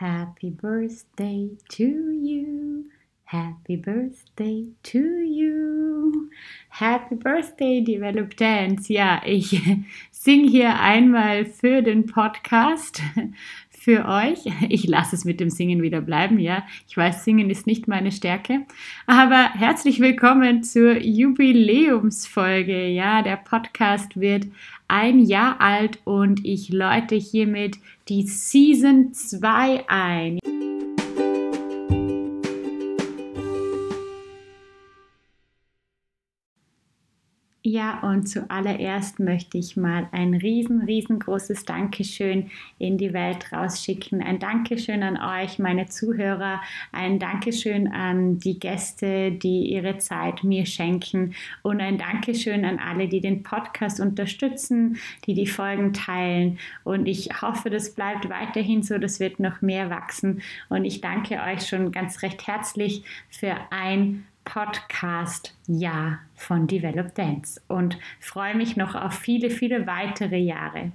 Happy Birthday to you. Happy Birthday to you. Happy Birthday, Develop Dance. Ja, ich singe hier einmal für den Podcast für euch. Ich lasse es mit dem Singen wieder bleiben, ja. Ich weiß, Singen ist nicht meine Stärke. Aber herzlich willkommen zur Jubiläumsfolge. Ja, der Podcast wird ein Jahr alt und ich läute hiermit die Season 2 ein. Ja, und zuallererst möchte ich mal ein riesen, riesengroßes Dankeschön in die Welt rausschicken. Ein Dankeschön an euch, meine Zuhörer. Ein Dankeschön an die Gäste, die ihre Zeit mir schenken. Und ein Dankeschön an alle, die den Podcast unterstützen, die die Folgen teilen. Und ich hoffe, das bleibt weiterhin so. Das wird noch mehr wachsen. Und ich danke euch schon ganz recht herzlich für ein Podcast-Jahr von Develop Dance und freue mich noch auf viele, viele weitere Jahre.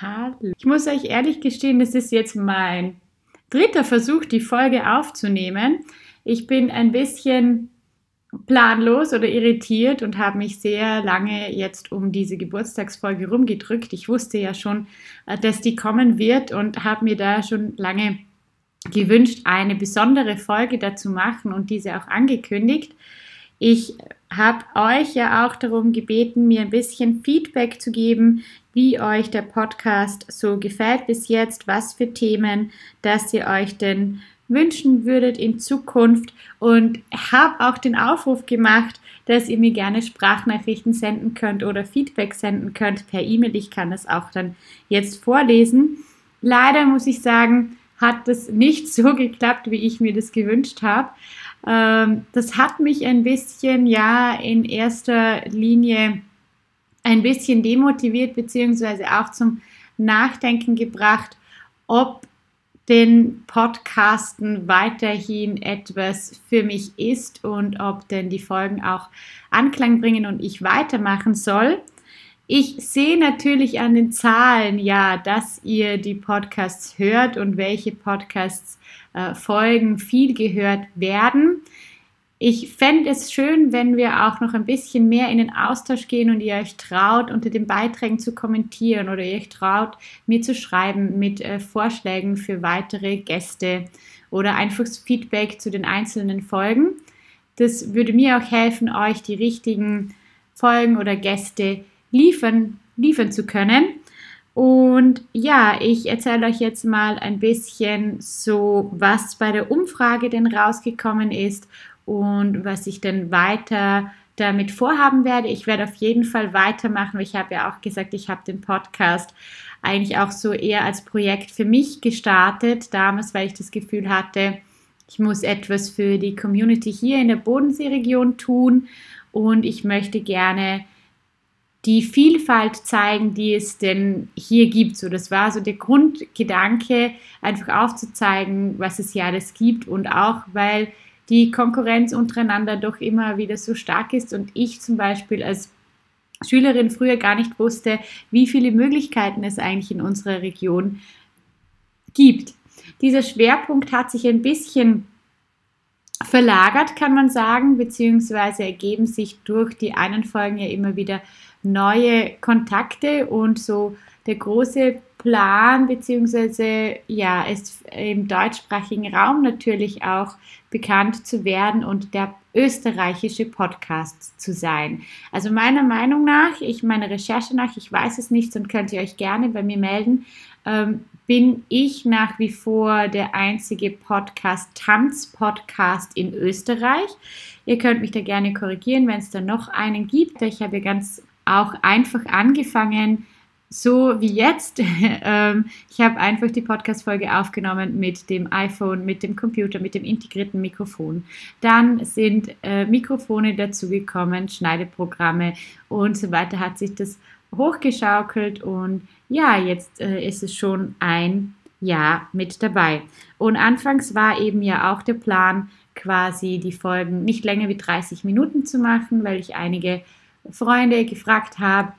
Hallo. Ich muss euch ehrlich gestehen, das ist jetzt mein dritter Versuch, die Folge aufzunehmen. Ich bin ein bisschen planlos oder irritiert und habe mich sehr lange jetzt um diese Geburtstagsfolge rumgedrückt. Ich wusste ja schon, äh, dass die kommen wird und habe mir da schon lange gewünscht, eine besondere Folge dazu machen und diese auch angekündigt. Ich habe euch ja auch darum gebeten, mir ein bisschen Feedback zu geben, wie euch der Podcast so gefällt bis jetzt, was für Themen, dass ihr euch denn wünschen würdet in Zukunft und habe auch den Aufruf gemacht, dass ihr mir gerne Sprachnachrichten senden könnt oder Feedback senden könnt per E-Mail. Ich kann das auch dann jetzt vorlesen. Leider muss ich sagen, hat das nicht so geklappt, wie ich mir das gewünscht habe. Ähm, das hat mich ein bisschen, ja, in erster Linie ein bisschen demotiviert, beziehungsweise auch zum Nachdenken gebracht, ob den Podcasten weiterhin etwas für mich ist und ob denn die Folgen auch Anklang bringen und ich weitermachen soll. Ich sehe natürlich an den Zahlen, ja, dass ihr die Podcasts hört und welche Podcasts äh, Folgen viel gehört werden. Ich fände es schön, wenn wir auch noch ein bisschen mehr in den Austausch gehen und ihr euch traut, unter den Beiträgen zu kommentieren oder ihr euch traut, mir zu schreiben mit äh, Vorschlägen für weitere Gäste oder einfach Feedback zu den einzelnen Folgen. Das würde mir auch helfen, euch die richtigen Folgen oder Gäste liefern, liefern zu können. Und ja, ich erzähle euch jetzt mal ein bisschen so, was bei der Umfrage denn rausgekommen ist und was ich dann weiter damit vorhaben werde. Ich werde auf jeden Fall weitermachen. Ich habe ja auch gesagt, ich habe den Podcast eigentlich auch so eher als Projekt für mich gestartet, damals, weil ich das Gefühl hatte, ich muss etwas für die Community hier in der Bodenseeregion tun und ich möchte gerne die Vielfalt zeigen, die es denn hier gibt. So, das war so der Grundgedanke, einfach aufzuzeigen, was es hier alles gibt und auch, weil die Konkurrenz untereinander doch immer wieder so stark ist und ich zum Beispiel als Schülerin früher gar nicht wusste, wie viele Möglichkeiten es eigentlich in unserer Region gibt. Dieser Schwerpunkt hat sich ein bisschen verlagert, kann man sagen, beziehungsweise ergeben sich durch die einen Folgen ja immer wieder neue Kontakte und so der große Plan, beziehungsweise ja, ist im deutschsprachigen Raum natürlich auch bekannt zu werden und der österreichische Podcast zu sein. Also meiner Meinung nach, ich meine Recherche nach, ich weiß es nicht und könnt ihr euch gerne bei mir melden, ähm, bin ich nach wie vor der einzige Podcast, Tanz-Podcast in Österreich. Ihr könnt mich da gerne korrigieren, wenn es da noch einen gibt. Ich habe ganz auch einfach angefangen, so wie jetzt. Ähm, ich habe einfach die Podcast-Folge aufgenommen mit dem iPhone, mit dem Computer, mit dem integrierten Mikrofon. Dann sind äh, Mikrofone dazugekommen, Schneideprogramme und so weiter hat sich das hochgeschaukelt und ja, jetzt äh, ist es schon ein Jahr mit dabei. Und anfangs war eben ja auch der Plan, quasi die Folgen nicht länger wie 30 Minuten zu machen, weil ich einige Freunde gefragt habe,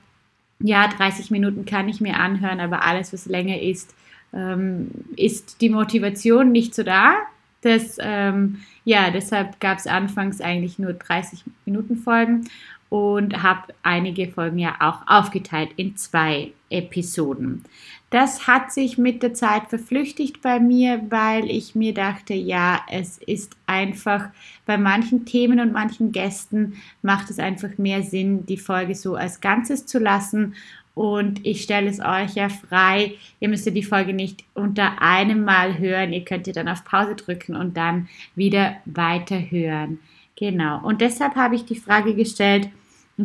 ja, 30 Minuten kann ich mir anhören, aber alles, was länger ist, ähm, ist die Motivation nicht so da. Das, ähm, ja, deshalb gab es anfangs eigentlich nur 30 Minuten Folgen und habe einige Folgen ja auch aufgeteilt in zwei Episoden. Das hat sich mit der Zeit verflüchtigt bei mir, weil ich mir dachte, ja, es ist einfach bei manchen Themen und manchen Gästen macht es einfach mehr Sinn, die Folge so als Ganzes zu lassen. Und ich stelle es euch ja frei. Ihr müsst die Folge nicht unter einem Mal hören. Ihr könnt ihr dann auf Pause drücken und dann wieder weiterhören. Genau. Und deshalb habe ich die Frage gestellt,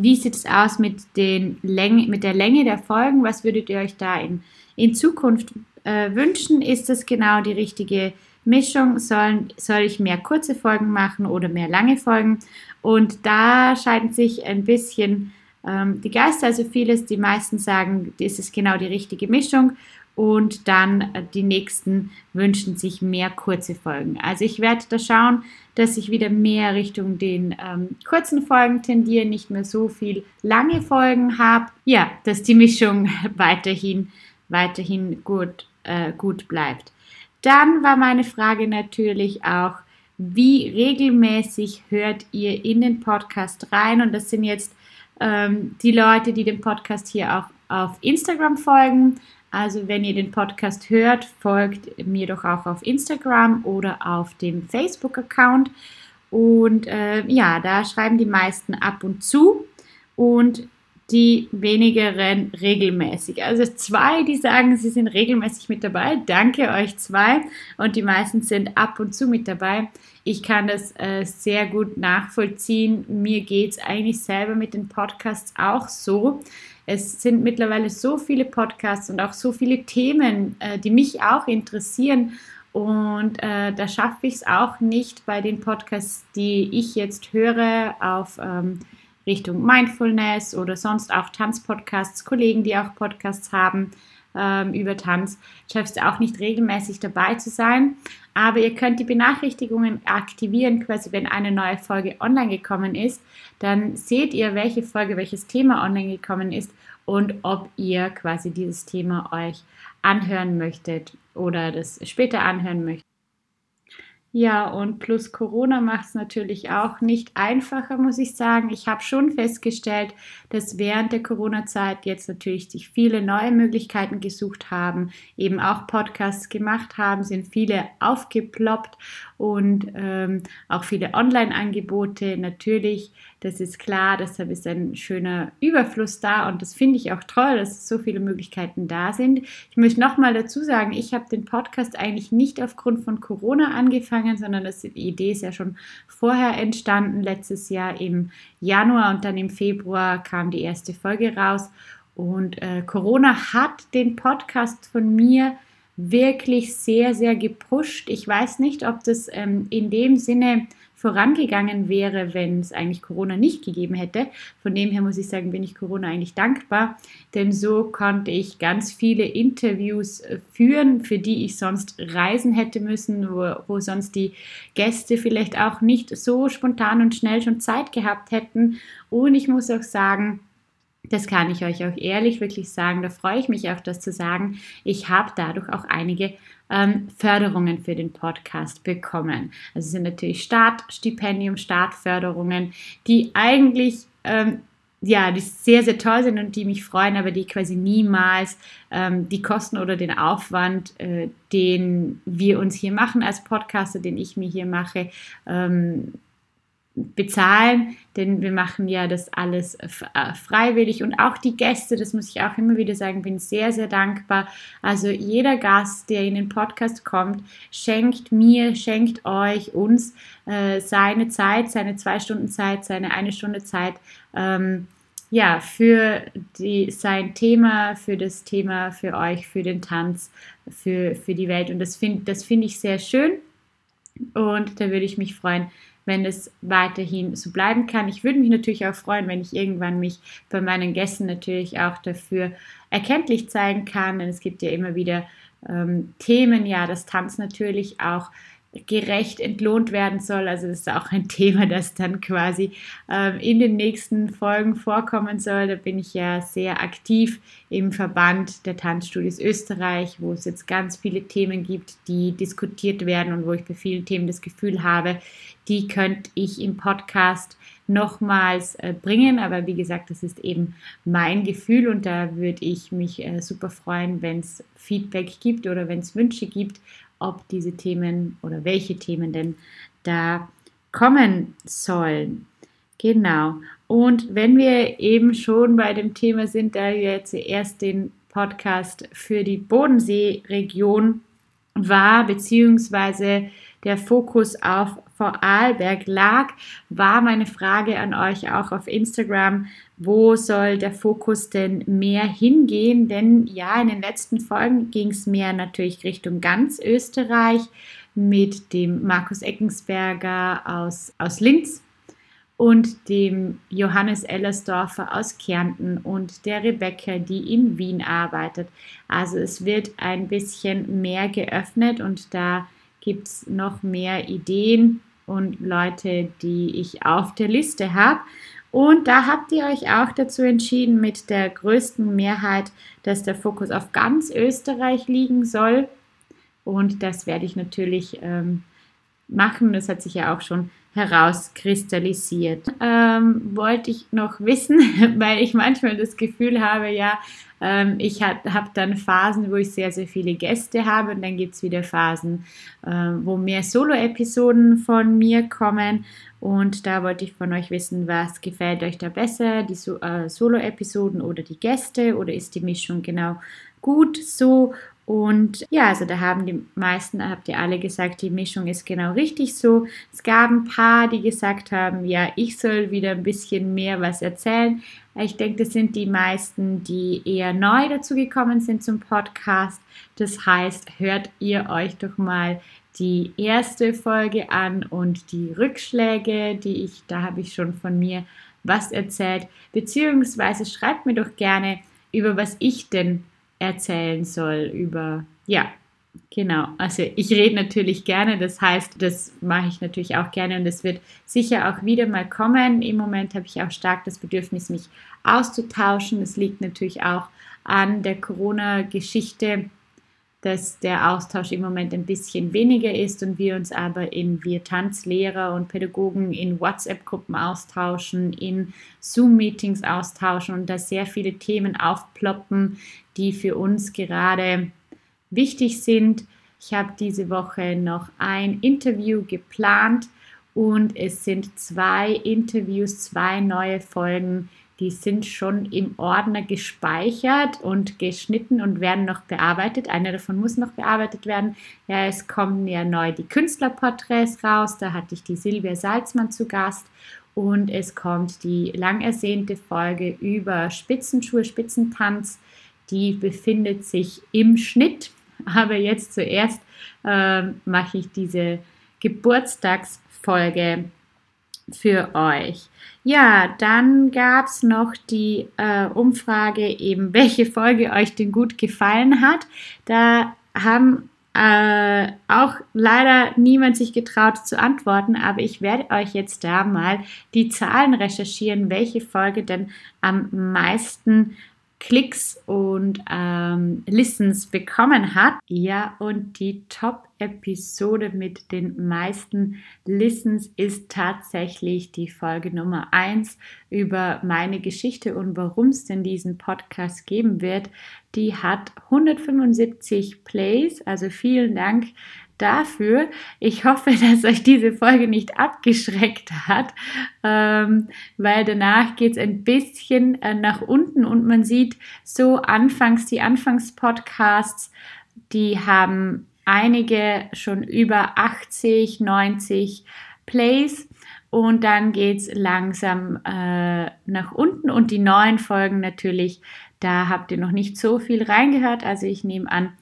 wie sieht es aus mit, den Länge, mit der Länge der Folgen? Was würdet ihr euch da in, in Zukunft äh, wünschen? Ist das genau die richtige Mischung? Sollen, soll ich mehr kurze Folgen machen oder mehr lange Folgen? Und da scheiden sich ein bisschen ähm, die Geister, also vieles, die meisten sagen, ist genau die richtige Mischung und dann äh, die nächsten wünschen sich mehr kurze Folgen. Also ich werde da schauen, dass ich wieder mehr Richtung den ähm, kurzen Folgen tendiere, nicht mehr so viel lange Folgen habe. Ja, dass die Mischung weiterhin, weiterhin gut, äh, gut bleibt. Dann war meine Frage natürlich auch, wie regelmäßig hört ihr in den Podcast rein? Und das sind jetzt ähm, die Leute, die dem Podcast hier auch auf Instagram folgen. Also wenn ihr den Podcast hört, folgt mir doch auch auf Instagram oder auf dem Facebook-Account. Und äh, ja, da schreiben die meisten ab und zu und die wenigeren regelmäßig. Also zwei, die sagen, sie sind regelmäßig mit dabei. Danke euch zwei. Und die meisten sind ab und zu mit dabei. Ich kann das äh, sehr gut nachvollziehen. Mir geht es eigentlich selber mit den Podcasts auch so. Es sind mittlerweile so viele Podcasts und auch so viele Themen, äh, die mich auch interessieren. Und äh, da schaffe ich es auch nicht bei den Podcasts, die ich jetzt höre, auf ähm, Richtung Mindfulness oder sonst auch Tanzpodcasts, Kollegen, die auch Podcasts haben ähm, über Tanz, schaffst du auch nicht regelmäßig dabei zu sein. Aber ihr könnt die Benachrichtigungen aktivieren, quasi wenn eine neue Folge online gekommen ist. Dann seht ihr, welche Folge, welches Thema online gekommen ist und ob ihr quasi dieses Thema euch anhören möchtet oder das später anhören möchtet. Ja, und plus Corona macht es natürlich auch nicht einfacher, muss ich sagen. Ich habe schon festgestellt, dass während der Corona-Zeit jetzt natürlich sich viele neue Möglichkeiten gesucht haben, eben auch Podcasts gemacht haben, sind viele aufgeploppt und ähm, auch viele Online-Angebote. Natürlich, das ist klar, deshalb ist ein schöner Überfluss da und das finde ich auch toll, dass so viele Möglichkeiten da sind. Ich möchte nochmal dazu sagen, ich habe den Podcast eigentlich nicht aufgrund von Corona angefangen, sondern das, die Idee ist ja schon vorher entstanden, letztes Jahr im Januar und dann im Februar kam die erste Folge raus. Und äh, Corona hat den Podcast von mir wirklich sehr, sehr gepusht. Ich weiß nicht, ob das ähm, in dem Sinne vorangegangen wäre, wenn es eigentlich Corona nicht gegeben hätte. Von dem her muss ich sagen, bin ich Corona eigentlich dankbar, denn so konnte ich ganz viele Interviews äh, führen, für die ich sonst reisen hätte müssen, wo, wo sonst die Gäste vielleicht auch nicht so spontan und schnell schon Zeit gehabt hätten. Und ich muss auch sagen, das kann ich euch auch ehrlich wirklich sagen. Da freue ich mich auch, das zu sagen. Ich habe dadurch auch einige ähm, Förderungen für den Podcast bekommen. Also es sind natürlich Startstipendium, Startförderungen, die eigentlich ähm, ja, die sehr, sehr toll sind und die mich freuen, aber die quasi niemals ähm, die Kosten oder den Aufwand, äh, den wir uns hier machen als Podcaster, den ich mir hier mache, ähm, bezahlen, denn wir machen ja das alles äh, freiwillig und auch die Gäste, das muss ich auch immer wieder sagen, bin sehr, sehr dankbar. Also jeder Gast, der in den Podcast kommt, schenkt mir, schenkt euch, uns äh, seine Zeit, seine zwei Stunden Zeit, seine eine Stunde Zeit. Ähm, ja, für die, sein Thema, für das Thema, für euch, für den Tanz, für, für die Welt. Und das finde das find ich sehr schön. Und da würde ich mich freuen, wenn es weiterhin so bleiben kann. Ich würde mich natürlich auch freuen, wenn ich irgendwann mich bei meinen Gästen natürlich auch dafür erkenntlich zeigen kann, denn es gibt ja immer wieder ähm, Themen, ja, das Tanz natürlich auch gerecht entlohnt werden soll. Also das ist auch ein Thema, das dann quasi ähm, in den nächsten Folgen vorkommen soll. Da bin ich ja sehr aktiv im Verband der Tanzstudios Österreich, wo es jetzt ganz viele Themen gibt, die diskutiert werden und wo ich bei vielen Themen das Gefühl habe, die könnte ich im Podcast nochmals äh, bringen. Aber wie gesagt, das ist eben mein Gefühl und da würde ich mich äh, super freuen, wenn es Feedback gibt oder wenn es Wünsche gibt ob diese Themen oder welche Themen denn da kommen sollen. Genau. Und wenn wir eben schon bei dem Thema sind, da wir zuerst den Podcast für die Bodenseeregion war, beziehungsweise der Fokus auf Vorarlberg lag, war meine Frage an euch auch auf Instagram, wo soll der Fokus denn mehr hingehen? Denn ja, in den letzten Folgen ging es mehr natürlich Richtung ganz Österreich mit dem Markus Eckensberger aus, aus Linz und dem Johannes Ellersdorfer aus Kärnten und der Rebecca, die in Wien arbeitet. Also es wird ein bisschen mehr geöffnet und da gibt es noch mehr Ideen und Leute, die ich auf der Liste habe. Und da habt ihr euch auch dazu entschieden, mit der größten Mehrheit, dass der Fokus auf ganz Österreich liegen soll. Und das werde ich natürlich ähm, machen. Das hat sich ja auch schon herauskristallisiert. Ähm, wollte ich noch wissen, weil ich manchmal das Gefühl habe, ja, ähm, ich habe hab dann Phasen, wo ich sehr, sehr viele Gäste habe und dann gibt es wieder Phasen, äh, wo mehr Solo-Episoden von mir kommen. Und da wollte ich von euch wissen, was gefällt euch da besser, die so äh, Solo-Episoden oder die Gäste oder ist die Mischung genau gut so? Und ja, also da haben die meisten, habt ihr alle gesagt, die Mischung ist genau richtig so. Es gab ein paar, die gesagt haben, ja, ich soll wieder ein bisschen mehr was erzählen. Ich denke, das sind die meisten, die eher neu dazu gekommen sind zum Podcast. Das heißt, hört ihr euch doch mal die erste Folge an und die Rückschläge, die ich, da habe ich schon von mir was erzählt. Beziehungsweise schreibt mir doch gerne, über was ich denn erzählen soll über, ja, genau. Also ich rede natürlich gerne, das heißt, das mache ich natürlich auch gerne und es wird sicher auch wieder mal kommen. Im Moment habe ich auch stark das Bedürfnis, mich auszutauschen. Das liegt natürlich auch an der Corona-Geschichte dass der Austausch im Moment ein bisschen weniger ist und wir uns aber in wir Tanzlehrer und Pädagogen in WhatsApp-Gruppen austauschen, in Zoom-Meetings austauschen und da sehr viele Themen aufploppen, die für uns gerade wichtig sind. Ich habe diese Woche noch ein Interview geplant und es sind zwei Interviews, zwei neue Folgen, die sind schon im Ordner gespeichert und geschnitten und werden noch bearbeitet. Eine davon muss noch bearbeitet werden. Ja, es kommen ja neu die Künstlerporträts raus. Da hatte ich die Silvia Salzmann zu Gast. Und es kommt die lang ersehnte Folge über Spitzenschuhe, Spitzentanz. Die befindet sich im Schnitt. Aber jetzt zuerst äh, mache ich diese Geburtstagsfolge für euch. Ja, dann gab es noch die äh, Umfrage, eben welche Folge euch denn gut gefallen hat. Da haben äh, auch leider niemand sich getraut zu antworten, aber ich werde euch jetzt da mal die Zahlen recherchieren, welche Folge denn am meisten Klicks und ähm, Listens bekommen hat. Ja, und die Top-Episode mit den meisten Listens ist tatsächlich die Folge Nummer 1 über meine Geschichte und warum es denn diesen Podcast geben wird. Die hat 175 Plays, also vielen Dank dafür. Ich hoffe, dass euch diese Folge nicht abgeschreckt hat, ähm, weil danach geht es ein bisschen äh, nach unten und man sieht so anfangs, die Anfangspodcasts, die haben einige schon über 80, 90 Plays und dann geht es langsam äh, nach unten und die neuen Folgen natürlich, da habt ihr noch nicht so viel reingehört, also ich nehme an,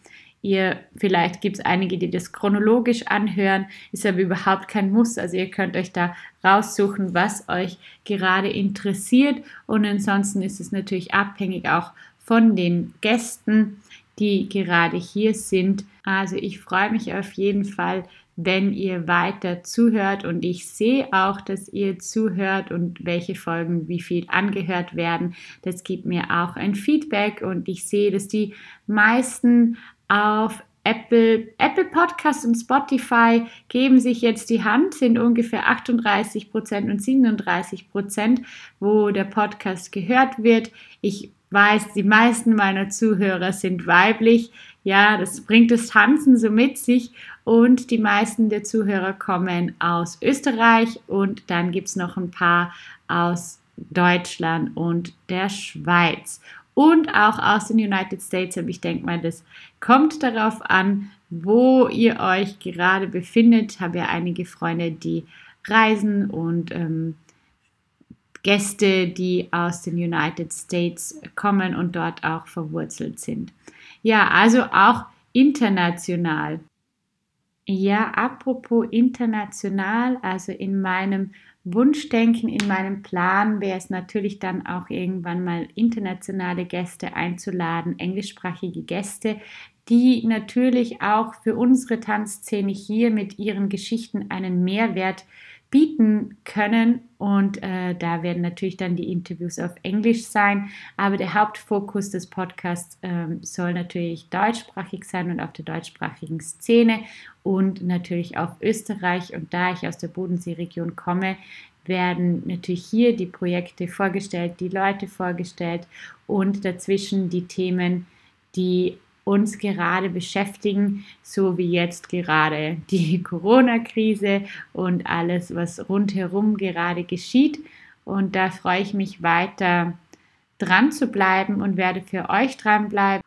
Ihr, vielleicht gibt es einige, die das chronologisch anhören, ist aber überhaupt kein Muss. Also ihr könnt euch da raussuchen, was euch gerade interessiert. Und ansonsten ist es natürlich abhängig auch von den Gästen, die gerade hier sind. Also ich freue mich auf jeden Fall, wenn ihr weiter zuhört und ich sehe auch, dass ihr zuhört und welche Folgen wie viel angehört werden. Das gibt mir auch ein Feedback und ich sehe, dass die meisten auf Apple, Apple Podcast und Spotify geben sich jetzt die Hand, sind ungefähr 38 Prozent und 37 Prozent, wo der Podcast gehört wird. Ich weiß, die meisten meiner Zuhörer sind weiblich. Ja, das bringt das Tanzen so mit sich und die meisten der Zuhörer kommen aus Österreich und dann gibt es noch ein paar aus Deutschland und der Schweiz und auch aus den United States. Aber ich denke mal, das kommt darauf an, wo ihr euch gerade befindet. Ich habe ja einige Freunde, die reisen und ähm, Gäste, die aus den United States kommen und dort auch verwurzelt sind. Ja, also auch international. Ja, apropos international, also in meinem Wunschdenken, in meinem Plan wäre es natürlich dann auch irgendwann mal internationale Gäste einzuladen, englischsprachige Gäste, die natürlich auch für unsere Tanzszene hier mit ihren Geschichten einen Mehrwert bieten können. Und äh, da werden natürlich dann die Interviews auf Englisch sein. Aber der Hauptfokus des Podcasts ähm, soll natürlich deutschsprachig sein und auf der deutschsprachigen Szene und natürlich auf Österreich. Und da ich aus der Bodenseeregion komme, werden natürlich hier die Projekte vorgestellt, die Leute vorgestellt und dazwischen die Themen, die uns gerade beschäftigen, so wie jetzt gerade die Corona-Krise und alles, was rundherum gerade geschieht. Und da freue ich mich weiter dran zu bleiben und werde für euch dranbleiben.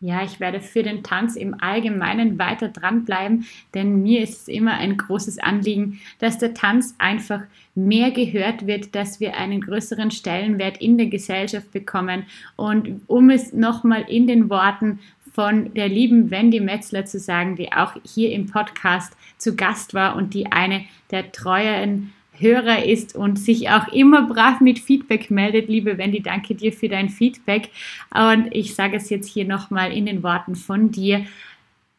Ja, ich werde für den Tanz im Allgemeinen weiter dranbleiben, denn mir ist es immer ein großes Anliegen, dass der Tanz einfach mehr gehört wird, dass wir einen größeren Stellenwert in der Gesellschaft bekommen. Und um es nochmal in den Worten von der lieben Wendy Metzler zu sagen, die auch hier im Podcast zu Gast war und die eine der treuen Hörer ist und sich auch immer brav mit Feedback meldet. Liebe Wendy, danke dir für dein Feedback. Und ich sage es jetzt hier nochmal in den Worten von dir.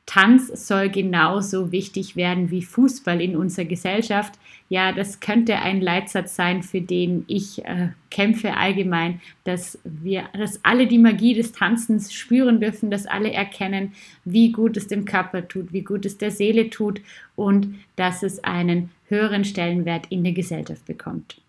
Tanz soll genauso wichtig werden wie Fußball in unserer Gesellschaft. Ja, das könnte ein Leitsatz sein, für den ich äh, kämpfe allgemein, dass wir, dass alle die Magie des Tanzens spüren dürfen, dass alle erkennen, wie gut es dem Körper tut, wie gut es der Seele tut und dass es einen höheren Stellenwert in der Gesellschaft bekommt.